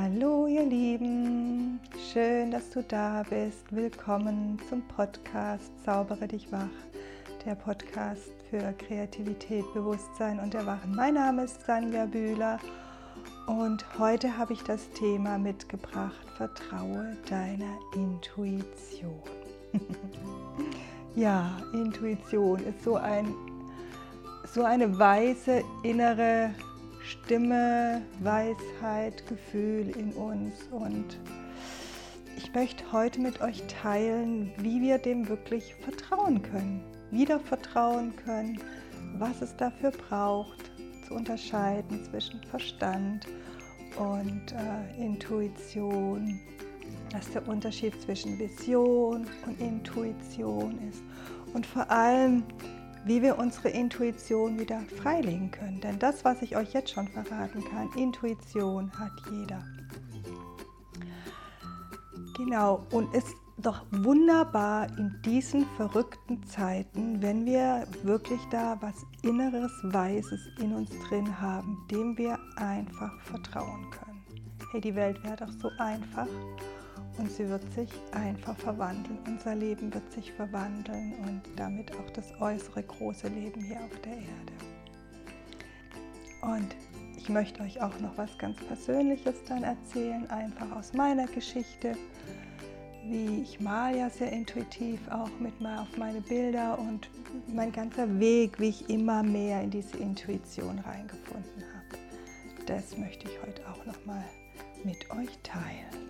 Hallo ihr Lieben, schön, dass du da bist. Willkommen zum Podcast Zaubere dich wach, der Podcast für Kreativität, Bewusstsein und Erwachen. Mein Name ist Sanja Bühler und heute habe ich das Thema mitgebracht, vertraue deiner Intuition. ja, Intuition ist so, ein, so eine weise innere Stimme, Weisheit, Gefühl in uns. Und ich möchte heute mit euch teilen, wie wir dem wirklich vertrauen können, wieder vertrauen können, was es dafür braucht, zu unterscheiden zwischen Verstand und äh, Intuition, was der Unterschied zwischen Vision und Intuition ist. Und vor allem, wie wir unsere Intuition wieder freilegen können. Denn das, was ich euch jetzt schon verraten kann, Intuition hat jeder. Genau, und ist doch wunderbar in diesen verrückten Zeiten, wenn wir wirklich da was Inneres, Weises in uns drin haben, dem wir einfach vertrauen können. Hey, die Welt wäre doch so einfach und sie wird sich einfach verwandeln. Unser Leben wird sich verwandeln und damit auch das äußere große Leben hier auf der Erde. Und ich möchte euch auch noch was ganz Persönliches dann erzählen, einfach aus meiner Geschichte, wie ich mal ja sehr intuitiv auch mit mal auf meine Bilder und mein ganzer Weg, wie ich immer mehr in diese Intuition reingefunden habe. Das möchte ich heute auch noch mal mit euch teilen.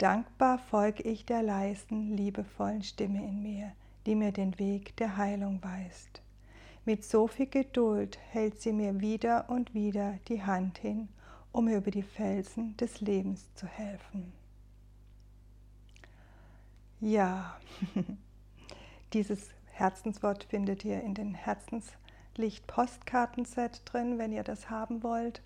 Dankbar folge ich der leisen, liebevollen Stimme in mir, die mir den Weg der Heilung weist. Mit so viel Geduld hält sie mir wieder und wieder die Hand hin, um mir über die Felsen des Lebens zu helfen. Ja, dieses Herzenswort findet ihr in den Herzenslicht-Postkartenset drin, wenn ihr das haben wollt.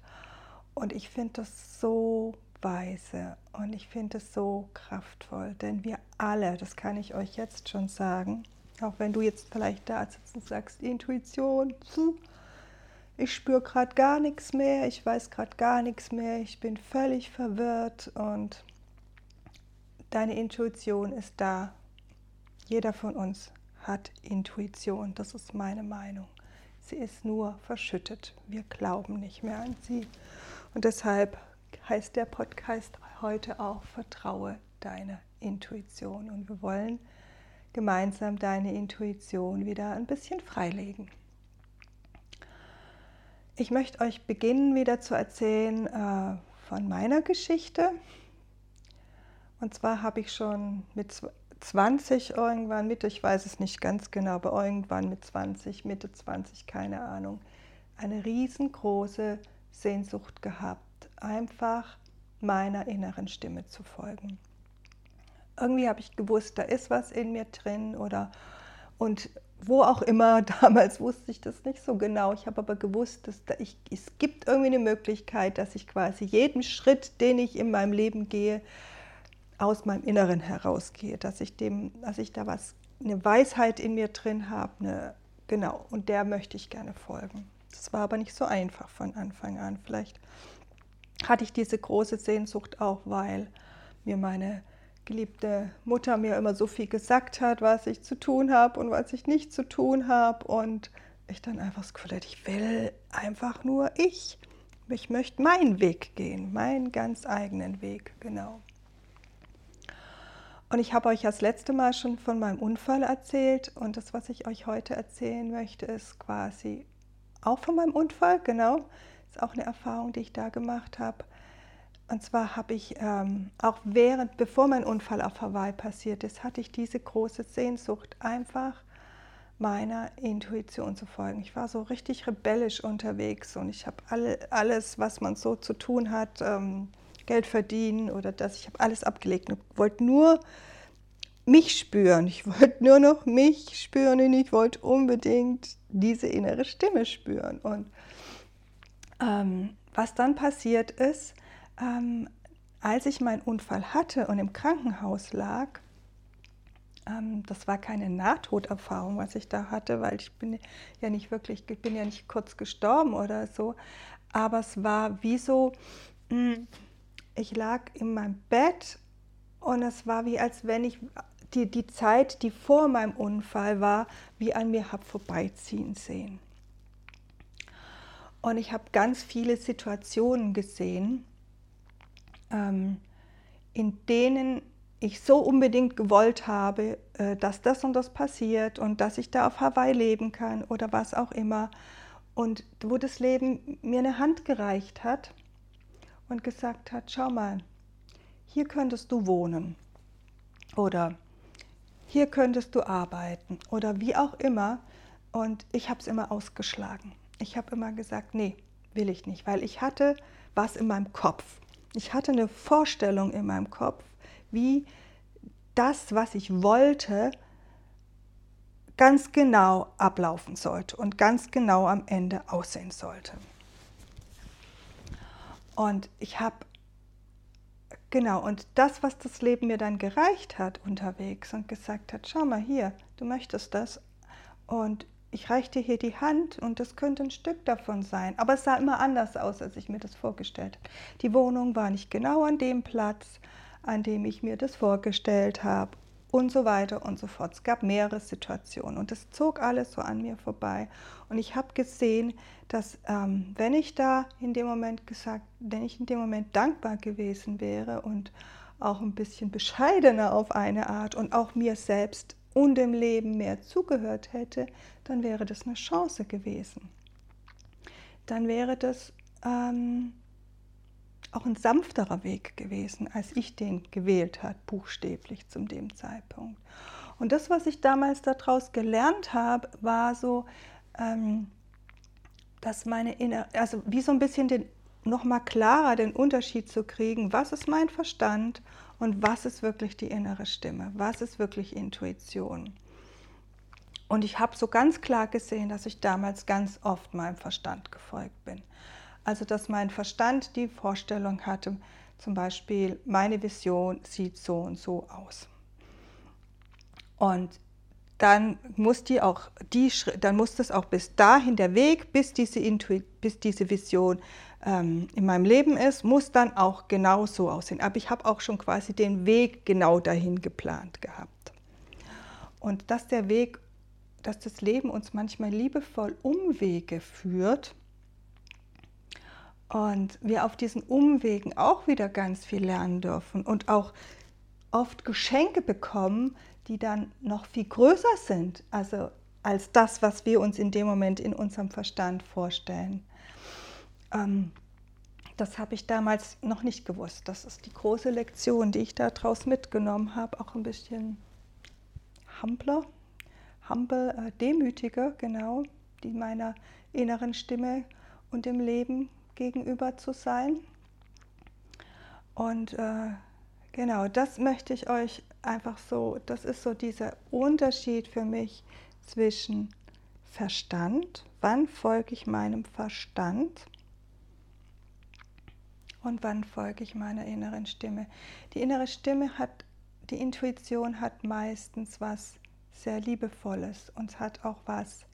Und ich finde das so Weise. Und ich finde es so kraftvoll, denn wir alle, das kann ich euch jetzt schon sagen, auch wenn du jetzt vielleicht da sitzt und sagst, Intuition, ich spüre gerade gar nichts mehr, ich weiß gerade gar nichts mehr, ich bin völlig verwirrt und deine Intuition ist da. Jeder von uns hat Intuition, das ist meine Meinung. Sie ist nur verschüttet. Wir glauben nicht mehr an sie. Und deshalb heißt der Podcast heute auch Vertraue deiner Intuition. Und wir wollen gemeinsam deine Intuition wieder ein bisschen freilegen. Ich möchte euch beginnen wieder zu erzählen äh, von meiner Geschichte. Und zwar habe ich schon mit 20 irgendwann, Mitte, ich weiß es nicht ganz genau, aber irgendwann mit 20, Mitte 20, keine Ahnung, eine riesengroße Sehnsucht gehabt einfach meiner inneren Stimme zu folgen. Irgendwie habe ich gewusst, da ist was in mir drin oder und wo auch immer, damals wusste ich das nicht so genau. Ich habe aber gewusst, dass da ich, es gibt irgendwie eine Möglichkeit, dass ich quasi jeden Schritt, den ich in meinem Leben gehe, aus meinem Inneren herausgehe, dass ich dem, dass ich da was, eine Weisheit in mir drin habe, eine, genau, und der möchte ich gerne folgen. Das war aber nicht so einfach von Anfang an. Vielleicht hatte ich diese große Sehnsucht auch, weil mir meine geliebte Mutter mir immer so viel gesagt hat, was ich zu tun habe und was ich nicht zu tun habe. Und ich dann einfach das Gefühl hatte, ich will einfach nur ich. Ich möchte meinen Weg gehen, meinen ganz eigenen Weg, genau. Und ich habe euch das letzte Mal schon von meinem Unfall erzählt und das, was ich euch heute erzählen möchte, ist quasi auch von meinem Unfall, genau ist auch eine Erfahrung, die ich da gemacht habe. Und zwar habe ich ähm, auch während, bevor mein Unfall auf Hawaii passiert ist, hatte ich diese große Sehnsucht, einfach meiner Intuition zu folgen. Ich war so richtig rebellisch unterwegs und ich habe alle, alles, was man so zu tun hat, ähm, Geld verdienen oder das, ich habe alles abgelegt und wollte nur mich spüren. Ich wollte nur noch mich spüren und ich wollte unbedingt diese innere Stimme spüren. Und ähm, was dann passiert ist, ähm, als ich meinen Unfall hatte und im Krankenhaus lag, ähm, das war keine Nahtoderfahrung, was ich da hatte, weil ich bin ja nicht wirklich, ich bin ja nicht kurz gestorben oder so. Aber es war wie so, hm, ich lag in meinem Bett und es war wie, als wenn ich die, die Zeit, die vor meinem Unfall war, wie an mir habe vorbeiziehen sehen. Und ich habe ganz viele Situationen gesehen, ähm, in denen ich so unbedingt gewollt habe, äh, dass das und das passiert und dass ich da auf Hawaii leben kann oder was auch immer. Und wo das Leben mir eine Hand gereicht hat und gesagt hat, schau mal, hier könntest du wohnen oder hier könntest du arbeiten oder wie auch immer. Und ich habe es immer ausgeschlagen. Ich habe immer gesagt, nee, will ich nicht, weil ich hatte was in meinem Kopf. Ich hatte eine Vorstellung in meinem Kopf, wie das, was ich wollte, ganz genau ablaufen sollte und ganz genau am Ende aussehen sollte. Und ich habe, genau, und das, was das Leben mir dann gereicht hat unterwegs und gesagt hat, schau mal hier, du möchtest das und ich reiche dir hier die Hand und das könnte ein Stück davon sein. Aber es sah immer anders aus, als ich mir das vorgestellt habe. Die Wohnung war nicht genau an dem Platz an dem ich mir das vorgestellt habe und so weiter und so fort. Es gab mehrere Situationen und es zog alles so an mir vorbei. Und ich habe gesehen, dass ähm, wenn ich da in dem Moment gesagt, wenn ich in dem Moment dankbar gewesen wäre und auch ein bisschen bescheidener auf eine Art und auch mir selbst und dem Leben mehr zugehört hätte, dann wäre das eine Chance gewesen. Dann wäre das ähm, auch ein sanfterer Weg gewesen, als ich den gewählt habe, buchstäblich zu dem Zeitpunkt. Und das, was ich damals daraus gelernt habe, war so, ähm, dass meine innere, also wie so ein bisschen den, nochmal klarer den Unterschied zu kriegen, was ist mein Verstand und was ist wirklich die innere Stimme, was ist wirklich Intuition. Und ich habe so ganz klar gesehen, dass ich damals ganz oft meinem Verstand gefolgt bin. Also dass mein Verstand die Vorstellung hatte, zum Beispiel, meine Vision sieht so und so aus. Und dann muss die auch die dann muss das auch bis dahin der Weg, bis diese, Intuit, bis diese Vision ähm, in meinem Leben ist, muss dann auch genau so aussehen. Aber ich habe auch schon quasi den Weg genau dahin geplant gehabt. Und dass der Weg, dass das Leben uns manchmal liebevoll Umwege führt, und wir auf diesen Umwegen auch wieder ganz viel lernen dürfen und auch oft Geschenke bekommen, die dann noch viel größer sind, also als das, was wir uns in dem Moment in unserem Verstand vorstellen. Ähm, das habe ich damals noch nicht gewusst. Das ist die große Lektion, die ich daraus mitgenommen habe, auch ein bisschen humbler, humble, äh, demütiger, genau, die meiner inneren Stimme und dem Leben gegenüber zu sein. Und äh, genau, das möchte ich euch einfach so, das ist so dieser Unterschied für mich zwischen Verstand, wann folge ich meinem Verstand und wann folge ich meiner inneren Stimme. Die innere Stimme hat, die Intuition hat meistens was sehr Liebevolles und hat auch was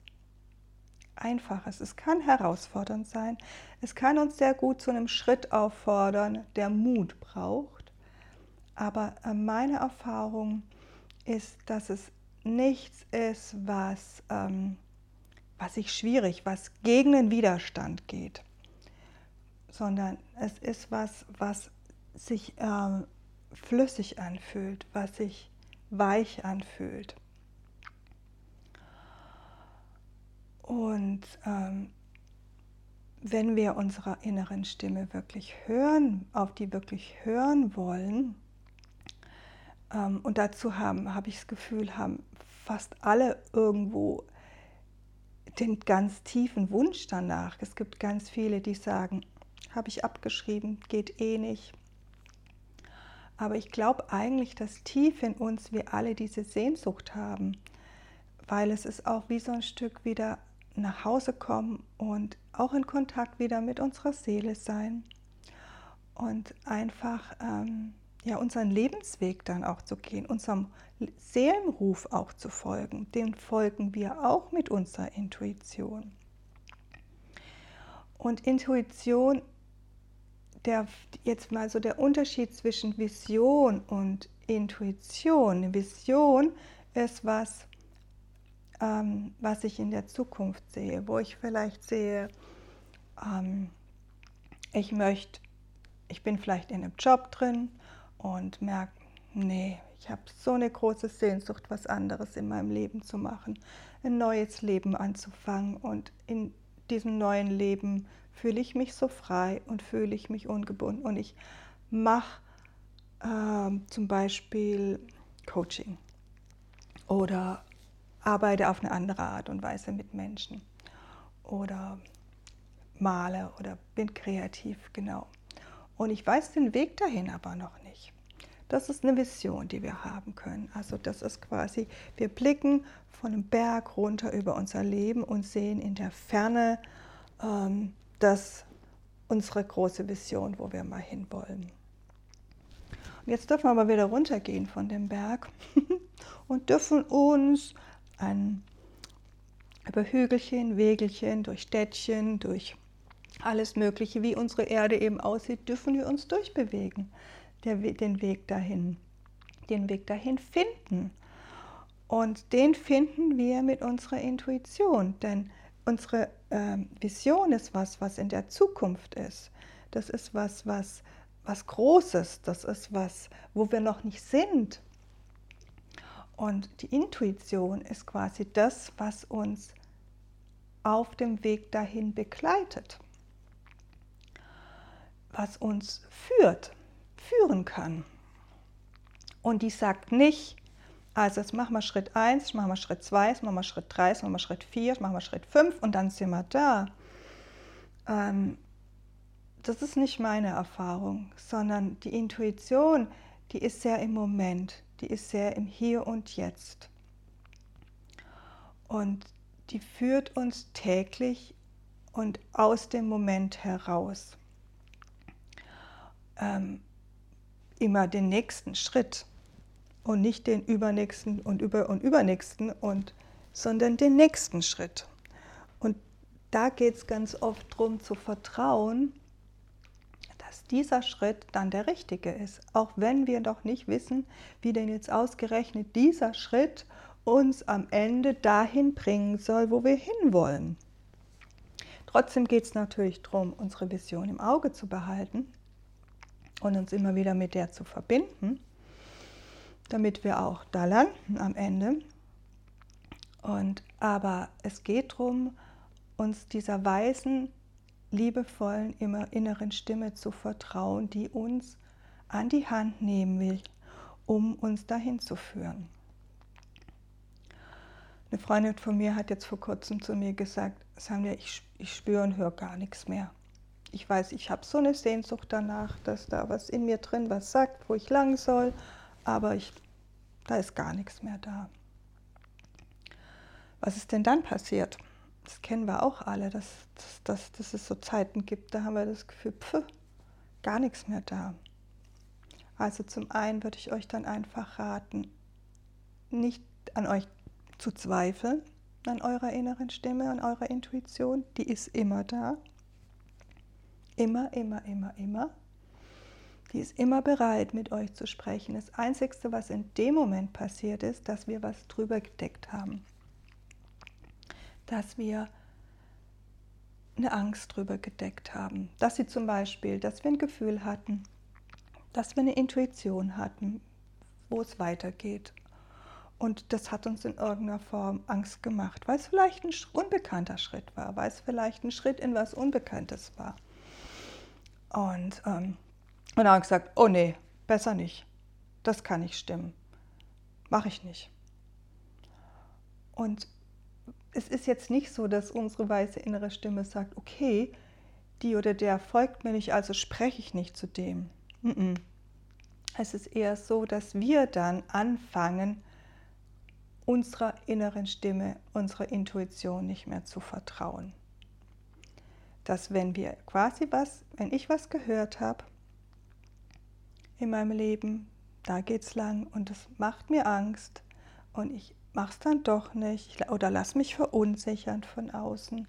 Einfaches. Es kann herausfordernd sein. Es kann uns sehr gut zu einem Schritt auffordern, der Mut braucht. Aber äh, meine Erfahrung ist, dass es nichts ist, was, ähm, was sich schwierig, was gegen den Widerstand geht, sondern es ist was, was sich äh, flüssig anfühlt, was sich weich anfühlt. Und ähm, wenn wir unserer inneren Stimme wirklich hören, auf die wirklich hören wollen, ähm, und dazu haben, habe ich das Gefühl, haben fast alle irgendwo den ganz tiefen Wunsch danach. Es gibt ganz viele, die sagen, habe ich abgeschrieben, geht eh nicht. Aber ich glaube eigentlich, dass tief in uns wir alle diese Sehnsucht haben, weil es ist auch wie so ein Stück wieder nach Hause kommen und auch in Kontakt wieder mit unserer Seele sein und einfach ähm, ja, unseren Lebensweg dann auch zu gehen, unserem Seelenruf auch zu folgen. Den folgen wir auch mit unserer Intuition. Und Intuition, der, jetzt mal so der Unterschied zwischen Vision und Intuition. Vision ist was, ähm, was ich in der Zukunft sehe, wo ich vielleicht sehe, ähm, ich möchte, ich bin vielleicht in einem Job drin und merke, nee, ich habe so eine große Sehnsucht, was anderes in meinem Leben zu machen, ein neues Leben anzufangen. Und in diesem neuen Leben fühle ich mich so frei und fühle ich mich ungebunden. Und ich mache äh, zum Beispiel Coaching oder arbeite auf eine andere Art und Weise mit Menschen oder male oder bin kreativ, genau. Und ich weiß den Weg dahin aber noch. Das ist eine Vision, die wir haben können. Also das ist quasi, wir blicken von einem Berg runter über unser Leben und sehen in der Ferne ähm, das unsere große Vision, wo wir mal hinwollen. Und jetzt dürfen wir aber wieder runtergehen von dem Berg und dürfen uns an, über Hügelchen, Wegelchen, durch Städtchen, durch alles Mögliche, wie unsere Erde eben aussieht, dürfen wir uns durchbewegen, der, den Weg dahin, den Weg dahin finden. Und den finden wir mit unserer Intuition, denn unsere äh, Vision ist was, was in der Zukunft ist. Das ist was, was, was Großes, das ist was, wo wir noch nicht sind. Und die Intuition ist quasi das, was uns auf dem Weg dahin begleitet was uns führt, führen kann. Und die sagt nicht, also jetzt machen wir Schritt 1, jetzt machen wir Schritt 2, jetzt machen wir Schritt 3, jetzt machen wir Schritt 4, jetzt machen wir Schritt 5 und dann sind wir da. Ähm, das ist nicht meine Erfahrung, sondern die Intuition, die ist sehr im Moment, die ist sehr im Hier und Jetzt. Und die führt uns täglich und aus dem Moment heraus ähm, immer den nächsten Schritt und nicht den übernächsten und über und übernächsten und sondern den nächsten Schritt. Und da geht es ganz oft darum zu vertrauen, dass dieser Schritt dann der richtige ist, auch wenn wir noch nicht wissen, wie denn jetzt ausgerechnet dieser Schritt uns am Ende dahin bringen soll, wo wir hinwollen. Trotzdem geht es natürlich darum, unsere Vision im Auge zu behalten und uns immer wieder mit der zu verbinden, damit wir auch da landen am Ende. Und aber es geht darum, uns dieser weisen, liebevollen, immer inneren Stimme zu vertrauen, die uns an die Hand nehmen will, um uns dahin zu führen. Eine Freundin von mir hat jetzt vor kurzem zu mir gesagt, Sandra, ich, ich spüre und höre gar nichts mehr ich weiß, ich habe so eine Sehnsucht danach, dass da was in mir drin was sagt, wo ich lang soll, aber ich, da ist gar nichts mehr da. Was ist denn dann passiert? Das kennen wir auch alle, dass, dass, dass, dass es so Zeiten gibt, da haben wir das Gefühl, pf, gar nichts mehr da. Also zum einen würde ich euch dann einfach raten, nicht an euch zu zweifeln, an eurer inneren Stimme, an eurer Intuition, die ist immer da. Immer, immer, immer, immer. Die ist immer bereit, mit euch zu sprechen. Das Einzige, was in dem Moment passiert ist, dass wir was drüber gedeckt haben. Dass wir eine Angst drüber gedeckt haben. Dass sie zum Beispiel, dass wir ein Gefühl hatten, dass wir eine Intuition hatten, wo es weitergeht. Und das hat uns in irgendeiner Form Angst gemacht, weil es vielleicht ein unbekannter Schritt war, weil es vielleicht ein Schritt in was Unbekanntes war. Und, ähm, und dann gesagt, oh nee, besser nicht. Das kann nicht stimmen. Mache ich nicht. Und es ist jetzt nicht so, dass unsere weiße innere Stimme sagt, okay, die oder der folgt mir nicht, also spreche ich nicht zu dem. Es ist eher so, dass wir dann anfangen, unserer inneren Stimme, unserer Intuition nicht mehr zu vertrauen dass wenn wir quasi was, wenn ich was gehört habe, in meinem Leben, da geht's lang und es macht mir Angst und ich mach's dann doch nicht oder lass mich verunsichern von außen.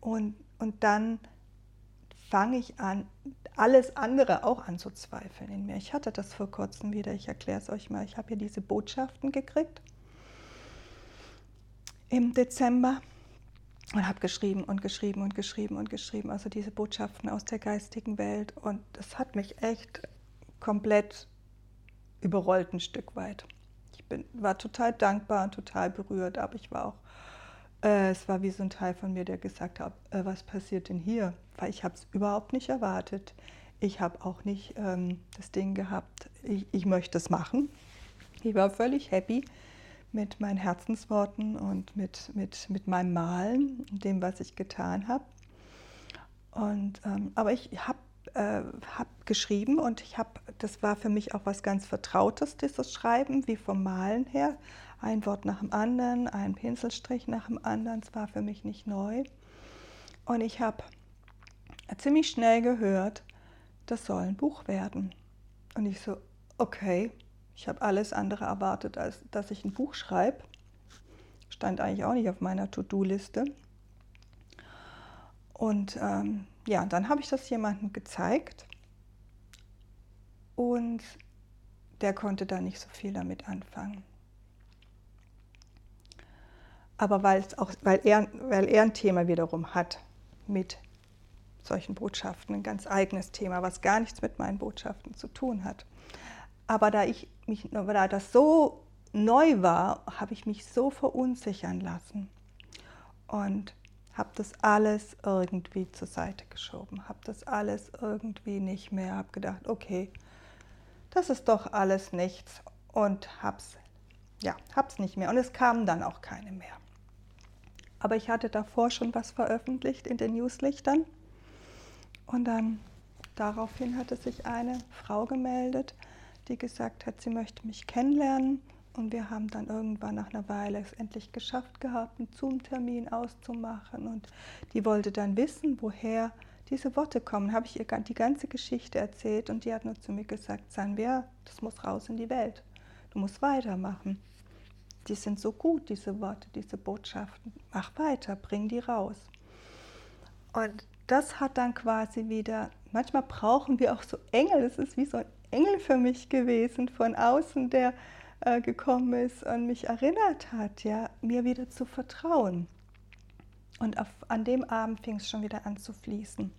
Und, und dann fange ich an, alles andere auch anzuzweifeln in mir. Ich hatte das vor kurzem wieder, ich erkläre es euch mal. Ich habe hier diese Botschaften gekriegt im Dezember und habe geschrieben und geschrieben und geschrieben und geschrieben, also diese Botschaften aus der geistigen Welt. Und das hat mich echt komplett überrollt ein Stück weit. Ich bin, war total dankbar und total berührt, aber ich war auch, äh, es war wie so ein Teil von mir, der gesagt hat, äh, was passiert denn hier? Weil ich habe es überhaupt nicht erwartet. Ich habe auch nicht ähm, das Ding gehabt, ich, ich möchte es machen. Ich war völlig happy mit meinen Herzensworten und mit, mit, mit meinem Malen, dem, was ich getan habe. Und, ähm, aber ich habe äh, hab geschrieben und ich habe, das war für mich auch was ganz Vertrautes, dieses Schreiben, wie vom Malen her. Ein Wort nach dem anderen, ein Pinselstrich nach dem anderen, es war für mich nicht neu. Und ich habe ziemlich schnell gehört, das soll ein Buch werden. Und ich so, okay, ich habe alles andere erwartet, als dass ich ein Buch schreibe. Stand eigentlich auch nicht auf meiner To-Do-Liste. Und ähm, ja, dann habe ich das jemandem gezeigt und der konnte da nicht so viel damit anfangen. Aber auch, weil, er, weil er ein Thema wiederum hat mit solchen Botschaften, ein ganz eigenes Thema, was gar nichts mit meinen Botschaften zu tun hat. Aber da, ich mich, da das so neu war, habe ich mich so verunsichern lassen und habe das alles irgendwie zur Seite geschoben, habe das alles irgendwie nicht mehr, habe gedacht, okay, das ist doch alles nichts und hab's, ja, hab's nicht mehr. Und es kamen dann auch keine mehr. Aber ich hatte davor schon was veröffentlicht in den Newslichtern und dann daraufhin hatte sich eine Frau gemeldet, die gesagt hat, sie möchte mich kennenlernen. Und wir haben dann irgendwann nach einer Weile es endlich geschafft gehabt, einen Zoom-Termin auszumachen. Und die wollte dann wissen, woher diese Worte kommen. Habe ich ihr die ganze Geschichte erzählt und die hat nur zu mir gesagt, Sanvia, das muss raus in die Welt. Du musst weitermachen. Die sind so gut, diese Worte, diese Botschaften. Mach weiter, bring die raus. Und das hat dann quasi wieder, manchmal brauchen wir auch so Engel, es ist wie so ein Engel für mich gewesen von außen, der äh, gekommen ist und mich erinnert hat, ja, mir wieder zu vertrauen. Und auf, an dem Abend fing es schon wieder an zu fließen,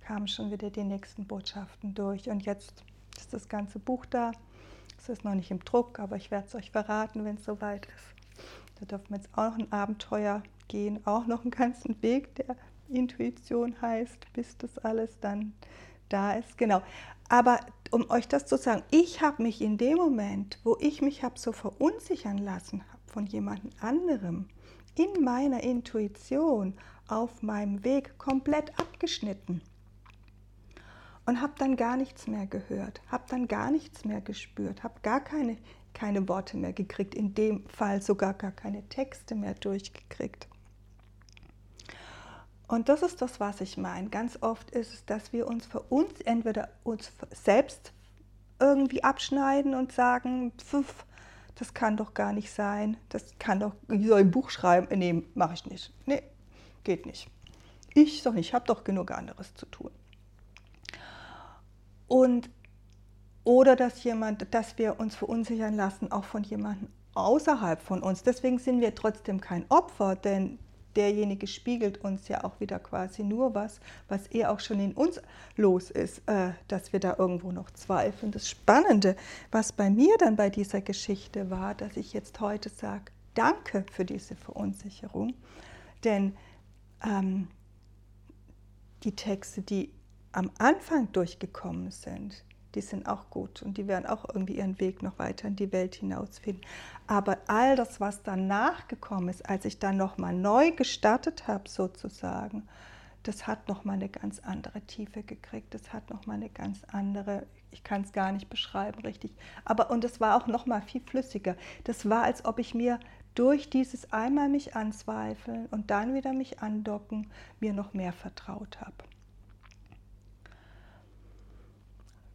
kamen schon wieder die nächsten Botschaften durch. Und jetzt ist das ganze Buch da. Es ist noch nicht im Druck, aber ich werde es euch verraten, wenn es soweit ist. Da dürfen wir jetzt auch noch ein Abenteuer gehen, auch noch einen ganzen Weg, der Intuition heißt, bis das alles dann da ist. Genau. Aber um euch das zu sagen, ich habe mich in dem Moment, wo ich mich habe so verunsichern lassen hab von jemand anderem, in meiner Intuition auf meinem Weg komplett abgeschnitten und habe dann gar nichts mehr gehört, habe dann gar nichts mehr gespürt, habe gar keine, keine Worte mehr gekriegt, in dem Fall sogar gar keine Texte mehr durchgekriegt. Und das ist das, was ich meine. Ganz oft ist es, dass wir uns für uns entweder uns selbst irgendwie abschneiden und sagen, pf, das kann doch gar nicht sein, das kann doch, ich soll ein Buch schreiben, nee, mache ich nicht. Nee, geht nicht. Ich doch nicht, ich habe doch genug anderes zu tun. Und oder dass jemand, dass wir uns verunsichern lassen, auch von jemandem außerhalb von uns. Deswegen sind wir trotzdem kein Opfer, denn derjenige spiegelt uns ja auch wieder quasi nur was, was er auch schon in uns los ist, äh, dass wir da irgendwo noch zweifeln. Das Spannende, was bei mir dann bei dieser Geschichte war, dass ich jetzt heute sage, danke für diese Verunsicherung, denn ähm, die Texte, die am Anfang durchgekommen sind, die sind auch gut und die werden auch irgendwie ihren Weg noch weiter in die Welt hinausfinden. Aber all das, was danach gekommen ist, als ich dann nochmal neu gestartet habe sozusagen, das hat nochmal eine ganz andere Tiefe gekriegt. Das hat nochmal eine ganz andere, ich kann es gar nicht beschreiben richtig. Aber und es war auch nochmal viel flüssiger. Das war, als ob ich mir durch dieses einmal mich anzweifeln und dann wieder mich andocken, mir noch mehr vertraut habe.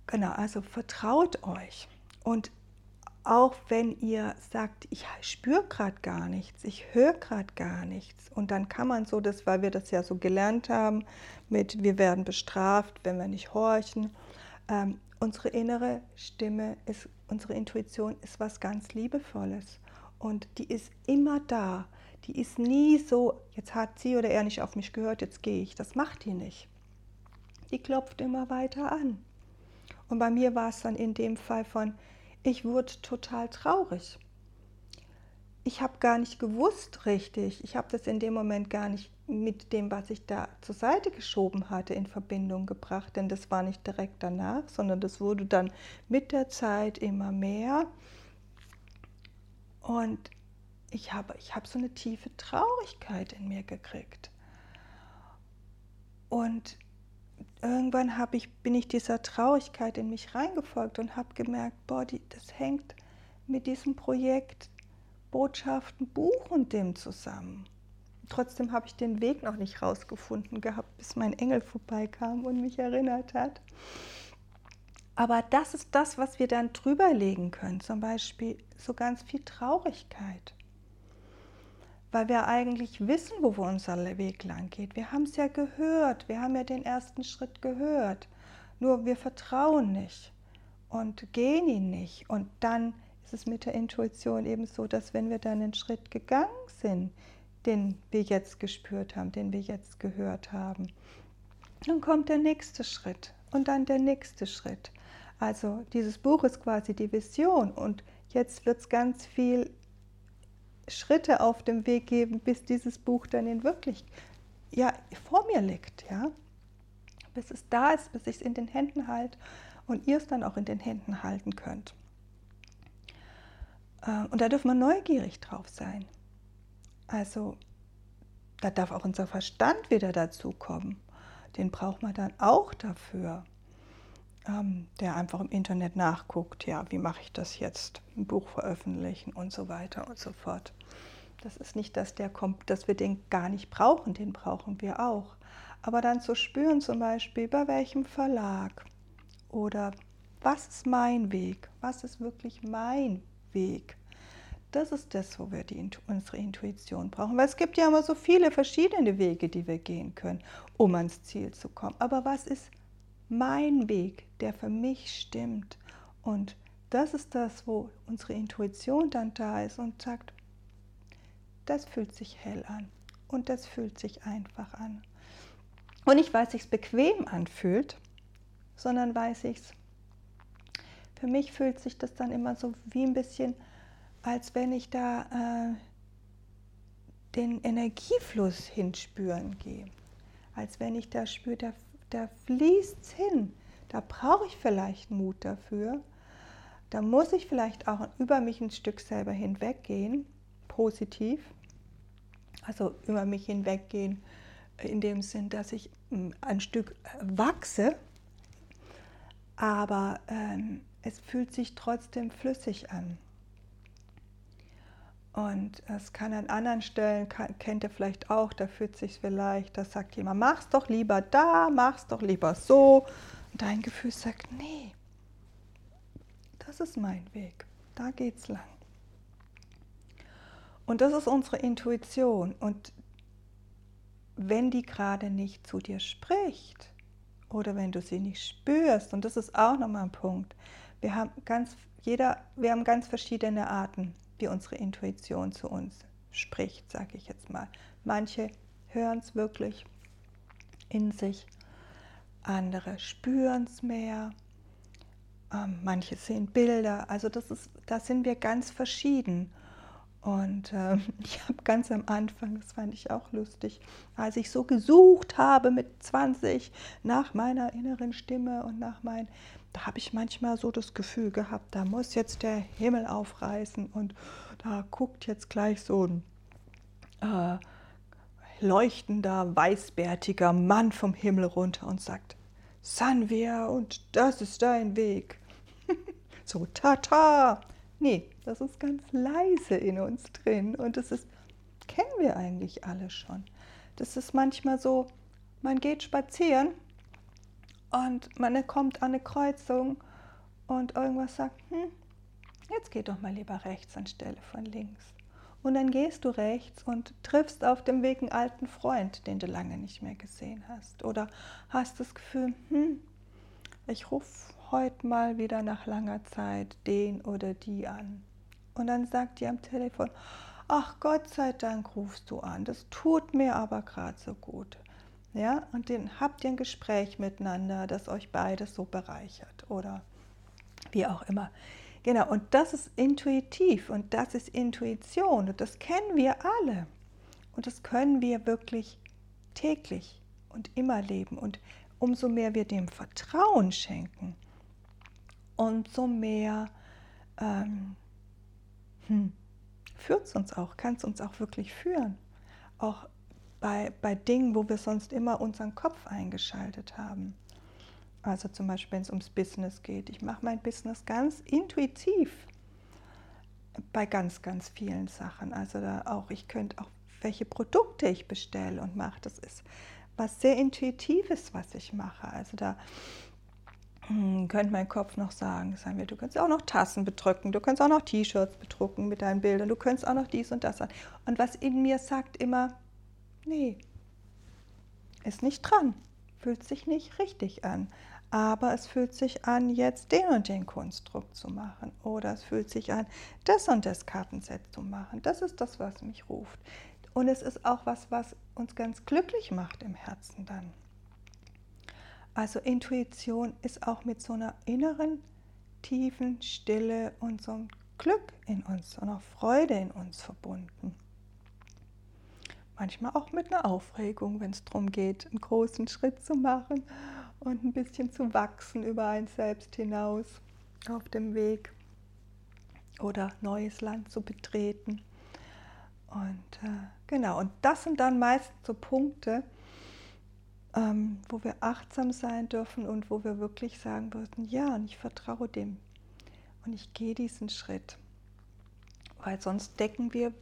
Genau, also vertraut euch. Und auch wenn ihr sagt, ich spüre gerade gar nichts, ich höre gerade gar nichts. Und dann kann man so das, weil wir das ja so gelernt haben, mit wir werden bestraft, wenn wir nicht horchen. Ähm, unsere innere Stimme ist, unsere Intuition ist was ganz Liebevolles. Und die ist immer da. Die ist nie so, jetzt hat sie oder er nicht auf mich gehört, jetzt gehe ich. Das macht die nicht. Die klopft immer weiter an. Und bei mir war es dann in dem Fall von, ich wurde total traurig. Ich habe gar nicht gewusst richtig, ich habe das in dem Moment gar nicht mit dem, was ich da zur Seite geschoben hatte, in Verbindung gebracht, denn das war nicht direkt danach, sondern das wurde dann mit der Zeit immer mehr. Und ich habe, ich habe so eine tiefe Traurigkeit in mir gekriegt. Und irgendwann ich, bin ich dieser Traurigkeit in mich reingefolgt und habe gemerkt, boah, die, das hängt mit diesem Projekt Botschaften, Buch und dem zusammen. Trotzdem habe ich den Weg noch nicht rausgefunden gehabt, bis mein Engel vorbeikam und mich erinnert hat. Aber das ist das, was wir dann drüberlegen können, zum Beispiel so ganz viel Traurigkeit weil wir eigentlich wissen, wo unser Weg lang geht. Wir haben es ja gehört, wir haben ja den ersten Schritt gehört. Nur wir vertrauen nicht und gehen ihn nicht. Und dann ist es mit der Intuition eben so, dass wenn wir dann einen Schritt gegangen sind, den wir jetzt gespürt haben, den wir jetzt gehört haben, dann kommt der nächste Schritt und dann der nächste Schritt. Also dieses Buch ist quasi die Vision und jetzt wird es ganz viel Schritte auf dem Weg geben, bis dieses Buch dann in wirklich ja, vor mir liegt, ja. Bis es da ist, bis ich es in den Händen halte und ihr es dann auch in den Händen halten könnt. Äh, und da dürfen wir neugierig drauf sein. Also da darf auch unser Verstand wieder dazukommen. Den braucht man dann auch dafür ähm, der einfach im Internet nachguckt, ja, wie mache ich das jetzt, ein Buch veröffentlichen und so weiter und so fort. Das ist nicht, dass der kommt, dass wir den gar nicht brauchen, den brauchen wir auch. Aber dann zu spüren zum Beispiel, bei welchem Verlag oder was ist mein Weg, was ist wirklich mein Weg. Das ist das, wo wir die, unsere Intuition brauchen. Weil es gibt ja immer so viele verschiedene Wege, die wir gehen können, um ans Ziel zu kommen. Aber was ist mein Weg, der für mich stimmt. Und das ist das, wo unsere Intuition dann da ist und sagt, das fühlt sich hell an und das fühlt sich einfach an. Und nicht, weil es sich bequem anfühlt, sondern weil es sich, für mich fühlt sich das dann immer so wie ein bisschen, als wenn ich da äh, den Energiefluss hinspüren gehe. Als wenn ich da spüre, da da fließt es hin. Da brauche ich vielleicht Mut dafür. Da muss ich vielleicht auch über mich ein Stück selber hinweggehen, positiv. Also über mich hinweggehen in dem Sinn, dass ich hm, ein Stück wachse, aber ähm, es fühlt sich trotzdem flüssig an. Und es kann an anderen Stellen, kann, kennt ihr vielleicht auch, da fühlt sich vielleicht, da sagt jemand, mach's doch lieber da, mach's doch lieber so. Und dein Gefühl sagt, nee, das ist mein Weg, da geht's lang. Und das ist unsere Intuition. Und wenn die gerade nicht zu dir spricht oder wenn du sie nicht spürst, und das ist auch nochmal ein Punkt, wir haben ganz, jeder, wir haben ganz verschiedene Arten wie unsere Intuition zu uns spricht, sage ich jetzt mal. Manche hören es wirklich in sich, andere spüren es mehr, ähm, manche sehen Bilder. Also das ist, da sind wir ganz verschieden. Und äh, ich habe ganz am Anfang, das fand ich auch lustig, als ich so gesucht habe mit 20 nach meiner inneren Stimme und nach meinen da habe ich manchmal so das Gefühl gehabt, da muss jetzt der Himmel aufreißen und da guckt jetzt gleich so ein äh, leuchtender, weißbärtiger Mann vom Himmel runter und sagt, Sanvia, und das ist dein Weg. so, tata. Nee, das ist ganz leise in uns drin und das ist, kennen wir eigentlich alle schon. Das ist manchmal so, man geht spazieren und man kommt an eine Kreuzung und irgendwas sagt, hm, jetzt geh doch mal lieber rechts anstelle von links. Und dann gehst du rechts und triffst auf dem Weg einen alten Freund, den du lange nicht mehr gesehen hast. Oder hast das Gefühl, hm, ich rufe heute mal wieder nach langer Zeit den oder die an. Und dann sagt die am Telefon, ach Gott sei Dank rufst du an, das tut mir aber gerade so gut. Ja, und dann habt ihr ein Gespräch miteinander, das euch beides so bereichert oder wie auch immer. Genau, und das ist intuitiv und das ist Intuition und das kennen wir alle. Und das können wir wirklich täglich und immer leben. Und umso mehr wir dem Vertrauen schenken, umso mehr ähm, hm, führt es uns auch, kann es uns auch wirklich führen. Auch bei, bei Dingen, wo wir sonst immer unseren Kopf eingeschaltet haben. Also zum Beispiel, wenn es ums Business geht. Ich mache mein Business ganz intuitiv bei ganz, ganz vielen Sachen. Also da auch, ich könnte auch, welche Produkte ich bestelle und mache. Das ist was sehr Intuitives, was ich mache. Also da könnte mein Kopf noch sagen, sagen wir, du könntest auch noch Tassen bedrücken, du könntest auch noch T-Shirts bedrucken mit deinen Bildern, du könntest auch noch dies und das an. Und was in mir sagt immer, nee, ist nicht dran, fühlt sich nicht richtig an. Aber es fühlt sich an, jetzt den und den Kunstdruck zu machen. Oder es fühlt sich an, das und das Kartenset zu machen. Das ist das, was mich ruft. Und es ist auch was, was uns ganz glücklich macht im Herzen dann. Also Intuition ist auch mit so einer inneren, tiefen Stille und so einem Glück in uns, so einer Freude in uns verbunden. Manchmal auch mit einer Aufregung, wenn es darum geht, einen großen Schritt zu machen und ein bisschen zu wachsen über ein Selbst hinaus auf dem Weg oder neues Land zu betreten. Und äh, genau, und das sind dann meist so Punkte, ähm, wo wir achtsam sein dürfen und wo wir wirklich sagen würden, ja, und ich vertraue dem und ich gehe diesen Schritt. Weil sonst decken wir,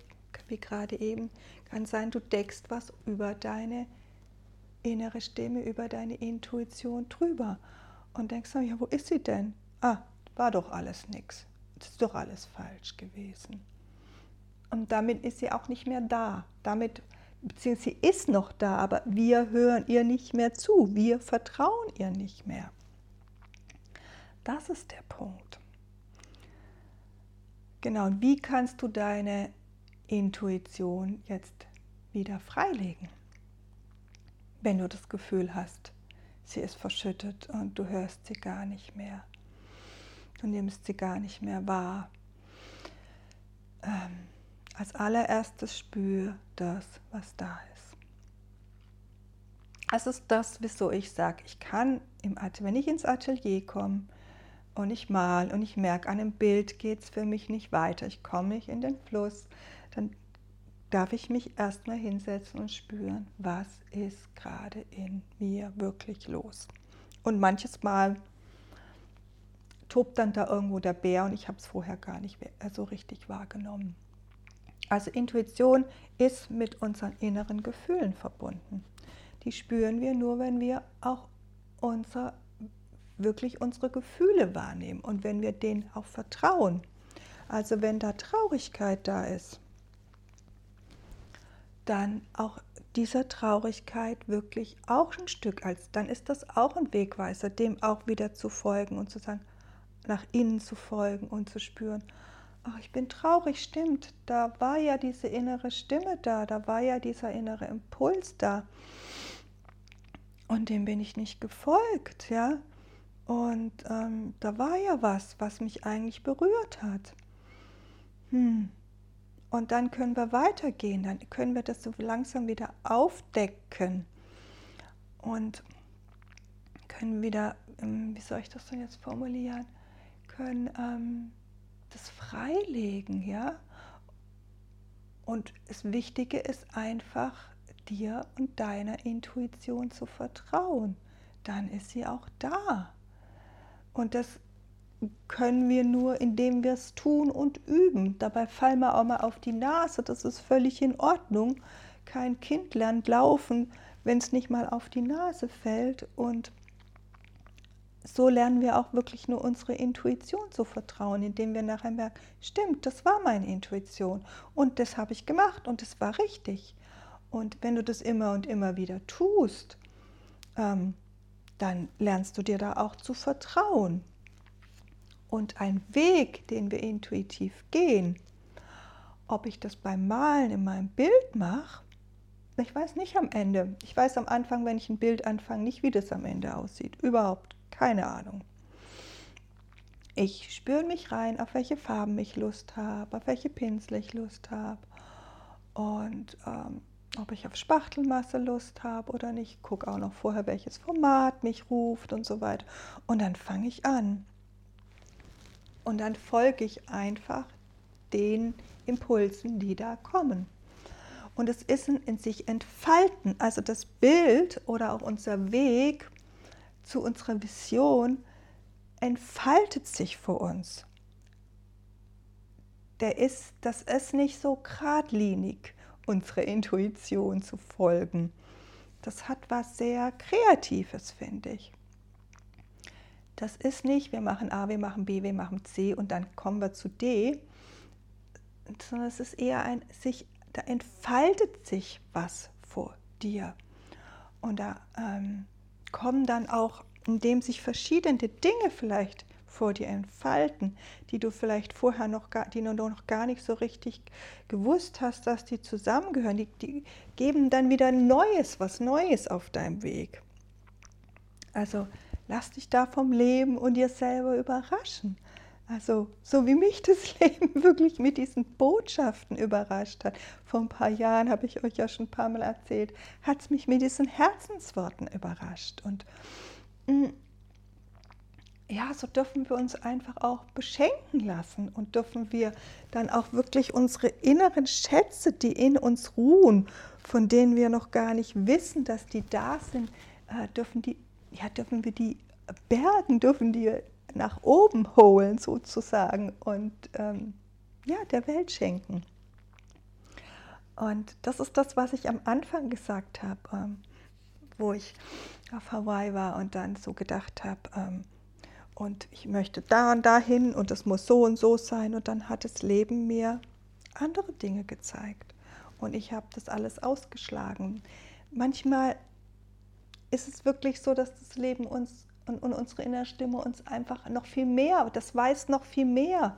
wie gerade eben, kann sein, du deckst was über deine innere Stimme, über deine Intuition drüber und denkst, ja, wo ist sie denn? Ah, war doch alles nichts. Ist doch alles falsch gewesen. Und damit ist sie auch nicht mehr da. Damit beziehungsweise sie ist noch da, aber wir hören ihr nicht mehr zu, wir vertrauen ihr nicht mehr. Das ist der Punkt. Genau, und wie kannst du deine Intuition jetzt wieder freilegen? Wenn du das Gefühl hast, sie ist verschüttet und du hörst sie gar nicht mehr. Du nimmst sie gar nicht mehr wahr. Ähm, als allererstes spür das, was da ist. Das ist das, wieso ich sage, ich kann, im Atelier, wenn ich ins Atelier komme und ich mal und ich merke, an einem Bild geht es für mich nicht weiter, ich komme nicht in den Fluss, dann darf ich mich erstmal hinsetzen und spüren, was ist gerade in mir wirklich los. Und manches Mal tobt dann da irgendwo der Bär und ich habe es vorher gar nicht so richtig wahrgenommen. Also Intuition ist mit unseren inneren Gefühlen verbunden. Die spüren wir nur, wenn wir auch unser, wirklich unsere Gefühle wahrnehmen und wenn wir denen auch vertrauen. Also wenn da Traurigkeit da ist, dann auch dieser Traurigkeit wirklich auch ein Stück als, dann ist das auch ein Wegweiser, dem auch wieder zu folgen und zu sagen, nach innen zu folgen und zu spüren, ach, ich bin traurig, stimmt, da war ja diese innere Stimme da, da war ja dieser innere Impuls da. Und dem bin ich nicht gefolgt, ja. Und ähm, da war ja was, was mich eigentlich berührt hat. Hm. Und dann können wir weitergehen, dann können wir das so langsam wieder aufdecken und können wieder, ähm, wie soll ich das denn jetzt formulieren, können ähm, das freilegen, ja. Und das Wichtige ist einfach, dir und deiner Intuition zu vertrauen. Dann ist sie auch da. Und das können wir nur, indem wir es tun und üben. Dabei fallen wir auch mal auf die Nase. Das ist völlig in Ordnung. Kein Kind lernt laufen, wenn es nicht mal auf die Nase fällt. Und so lernen wir auch wirklich nur unsere Intuition zu vertrauen, indem wir nachher merken, stimmt, das war meine Intuition und das habe ich gemacht und es war richtig. Und wenn du das immer und immer wieder tust, ähm, dann lernst du dir da auch zu vertrauen. Und ein Weg, den wir intuitiv gehen, ob ich das beim Malen in meinem Bild mache, ich weiß nicht am Ende. Ich weiß am Anfang, wenn ich ein Bild anfange, nicht, wie das am Ende aussieht. Überhaupt keine Ahnung. Ich spüre mich rein, auf welche Farben ich Lust habe, auf welche Pinsel ich Lust habe und ähm, ob ich auf Spachtelmasse Lust habe oder nicht. Gucke auch noch vorher, welches Format mich ruft und so weiter. Und dann fange ich an. Und dann folge ich einfach den Impulsen, die da kommen. Und es ist ein in sich entfalten. Also das Bild oder auch unser Weg zu unserer Vision entfaltet sich vor uns. Der ist, das ist nicht so geradlinig, unsere Intuition zu folgen. Das hat was sehr Kreatives, finde ich. Das ist nicht, wir machen A, wir machen B, wir machen C und dann kommen wir zu D, sondern es ist eher ein, sich, da entfaltet sich was vor dir. Und da ähm, kommen dann auch, indem sich verschiedene Dinge vielleicht vor dir entfalten, die du vielleicht vorher noch gar, die du noch gar nicht so richtig gewusst hast, dass die zusammengehören, die, die geben dann wieder Neues, was Neues auf deinem Weg. Also lass dich da vom Leben und dir selber überraschen. Also so wie mich das Leben wirklich mit diesen Botschaften überrascht hat. Vor ein paar Jahren habe ich euch ja schon ein paar Mal erzählt, hat es mich mit diesen Herzensworten überrascht. Und mm, ja, so dürfen wir uns einfach auch beschenken lassen und dürfen wir dann auch wirklich unsere inneren Schätze, die in uns ruhen, von denen wir noch gar nicht wissen, dass die da sind, äh, dürfen, die, ja, dürfen wir die bergen, dürfen die nach oben holen sozusagen und ähm, ja, der Welt schenken. Und das ist das, was ich am Anfang gesagt habe, ähm, wo ich auf Hawaii war und dann so gedacht habe, ähm, und ich möchte da und dahin und es muss so und so sein. Und dann hat das Leben mir andere Dinge gezeigt. Und ich habe das alles ausgeschlagen. Manchmal ist es wirklich so, dass das Leben uns und, und unsere innere Stimme uns einfach noch viel mehr, das weiß noch viel mehr,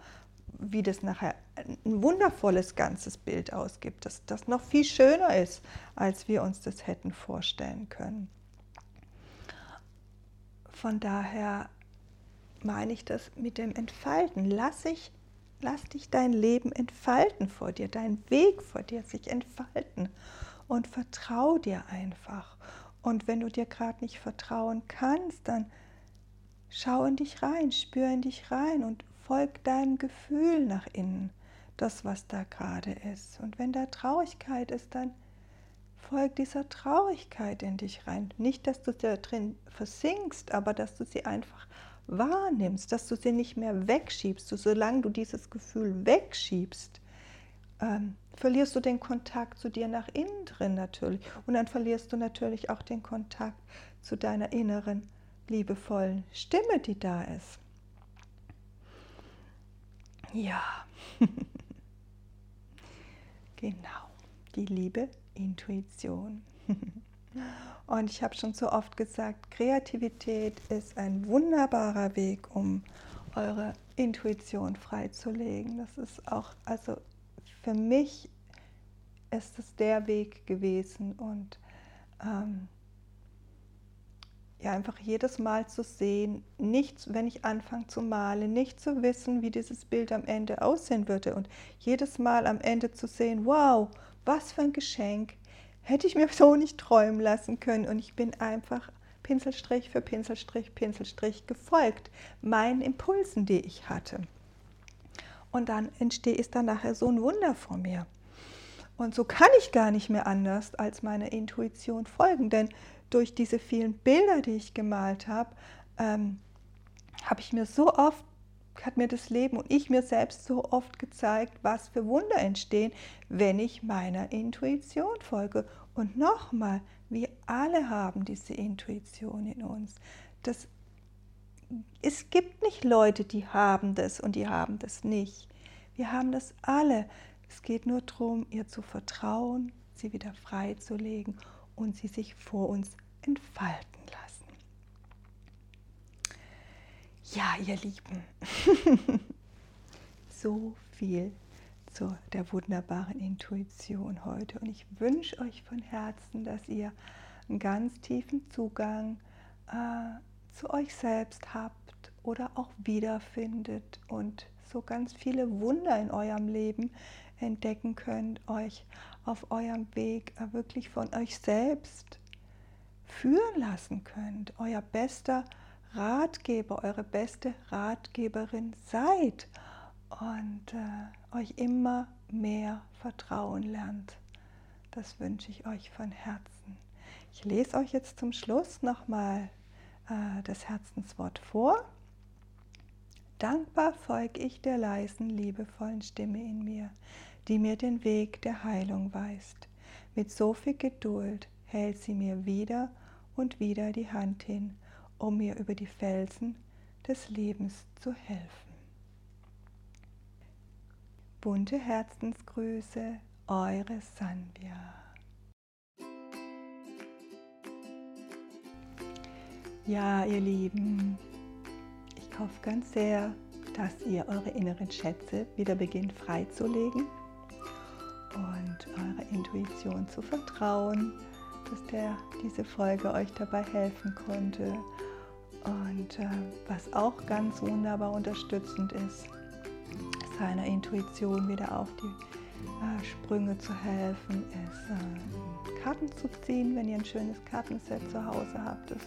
wie das nachher ein wundervolles ganzes Bild ausgibt, dass das noch viel schöner ist, als wir uns das hätten vorstellen können. Von daher meine ich das mit dem Entfalten. Lass, ich, lass dich dein Leben entfalten vor dir, dein Weg vor dir sich entfalten und vertrau dir einfach. Und wenn du dir gerade nicht vertrauen kannst, dann schau in dich rein, spür in dich rein und folg deinem Gefühl nach innen, das, was da gerade ist. Und wenn da Traurigkeit ist, dann folg dieser Traurigkeit in dich rein. Nicht, dass du da drin versinkst, aber dass du sie einfach wahrnimmst, dass du sie nicht mehr wegschiebst. solange du dieses Gefühl wegschiebst, ähm, verlierst du den Kontakt zu dir nach innen drin natürlich. Und dann verlierst du natürlich auch den Kontakt zu deiner inneren, liebevollen Stimme, die da ist. Ja, genau, die liebe Intuition. Und ich habe schon so oft gesagt, Kreativität ist ein wunderbarer Weg, um eure Intuition freizulegen. Das ist auch, also für mich ist es der Weg gewesen und ähm, ja, einfach jedes Mal zu sehen, nicht, wenn ich anfange zu malen, nicht zu wissen, wie dieses Bild am Ende aussehen würde und jedes Mal am Ende zu sehen, wow, was für ein Geschenk, hätte ich mir so nicht träumen lassen können. Und ich bin einfach Pinselstrich für Pinselstrich, Pinselstrich gefolgt, meinen Impulsen, die ich hatte. Und dann entsteht ist dann nachher so ein Wunder vor mir. Und so kann ich gar nicht mehr anders als meiner Intuition folgen, denn durch diese vielen Bilder, die ich gemalt habe, ähm, habe ich mir so oft hat mir das Leben und ich mir selbst so oft gezeigt, was für Wunder entstehen, wenn ich meiner Intuition folge. Und nochmal, wir alle haben diese Intuition in uns. Das es gibt nicht Leute, die haben das und die haben das nicht. Wir haben das alle. Es geht nur darum, ihr zu vertrauen, sie wieder freizulegen und sie sich vor uns entfalten lassen. Ja, ihr Lieben, so viel zu der wunderbaren Intuition heute. Und ich wünsche euch von Herzen, dass ihr einen ganz tiefen Zugang äh, zu euch selbst habt oder auch wiederfindet und so ganz viele Wunder in eurem Leben entdecken könnt, euch auf eurem Weg wirklich von euch selbst führen lassen könnt, euer bester Ratgeber, eure beste Ratgeberin seid und äh, euch immer mehr vertrauen lernt. Das wünsche ich euch von Herzen. Ich lese euch jetzt zum Schluss nochmal äh, das Herzenswort vor. Dankbar folge ich der leisen, liebevollen Stimme in mir, die mir den Weg der Heilung weist. Mit so viel Geduld hält sie mir wieder und wieder die Hand hin, um mir über die Felsen des Lebens zu helfen. Bunte Herzensgrüße, eure Sanvia. Ja, ihr Lieben, ich hoffe ganz sehr, dass ihr eure inneren Schätze wieder beginnt freizulegen und eurer Intuition zu vertrauen, dass der, diese Folge euch dabei helfen konnte. Und äh, was auch ganz wunderbar unterstützend ist, seiner Intuition wieder auf die äh, Sprünge zu helfen, ist äh, Karten zu ziehen, wenn ihr ein schönes Kartenset zu Hause habt. Das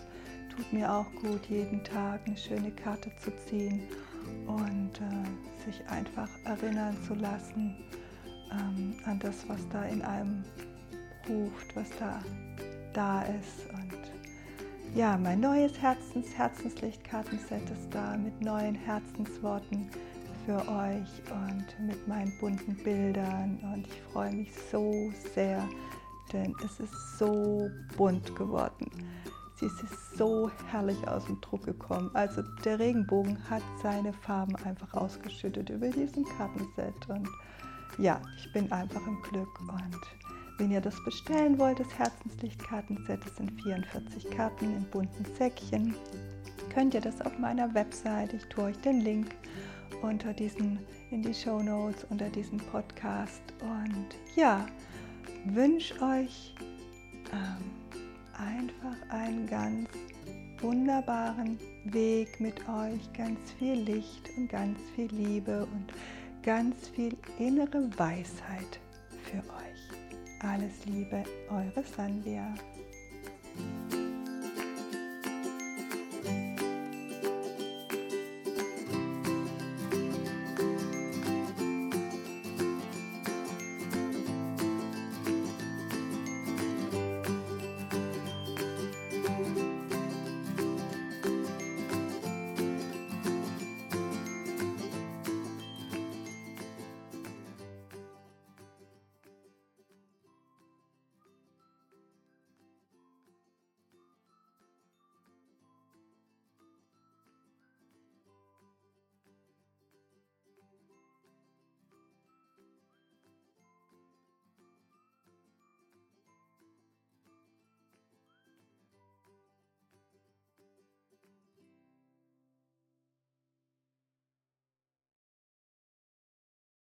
tut mir auch gut, jeden Tag eine schöne Karte zu ziehen und äh, sich einfach erinnern zu lassen ähm, an das, was da in einem ruft, was da da ist. Und ja, mein neues Herzens Herzenslichtkartenset ist da mit neuen Herzensworten für euch und mit meinen bunten Bildern. Und ich freue mich so sehr, denn es ist so bunt geworden. Sie ist so herrlich aus dem Druck gekommen. Also der Regenbogen hat seine Farben einfach ausgeschüttet über diesen Kartenset. Und ja, ich bin einfach im Glück. Und wenn ihr das bestellen wollt, das Herzenslichtkartenset, das sind 44 Karten in bunten Säckchen, könnt ihr das auf meiner Website. Ich tue euch den Link unter diesen in die Show Notes unter diesem Podcast. Und ja, wünsche euch ähm, einfach einen ganz wunderbaren Weg mit euch, ganz viel Licht und ganz viel Liebe und ganz viel innere Weisheit für euch. Alles Liebe, eure Sandia.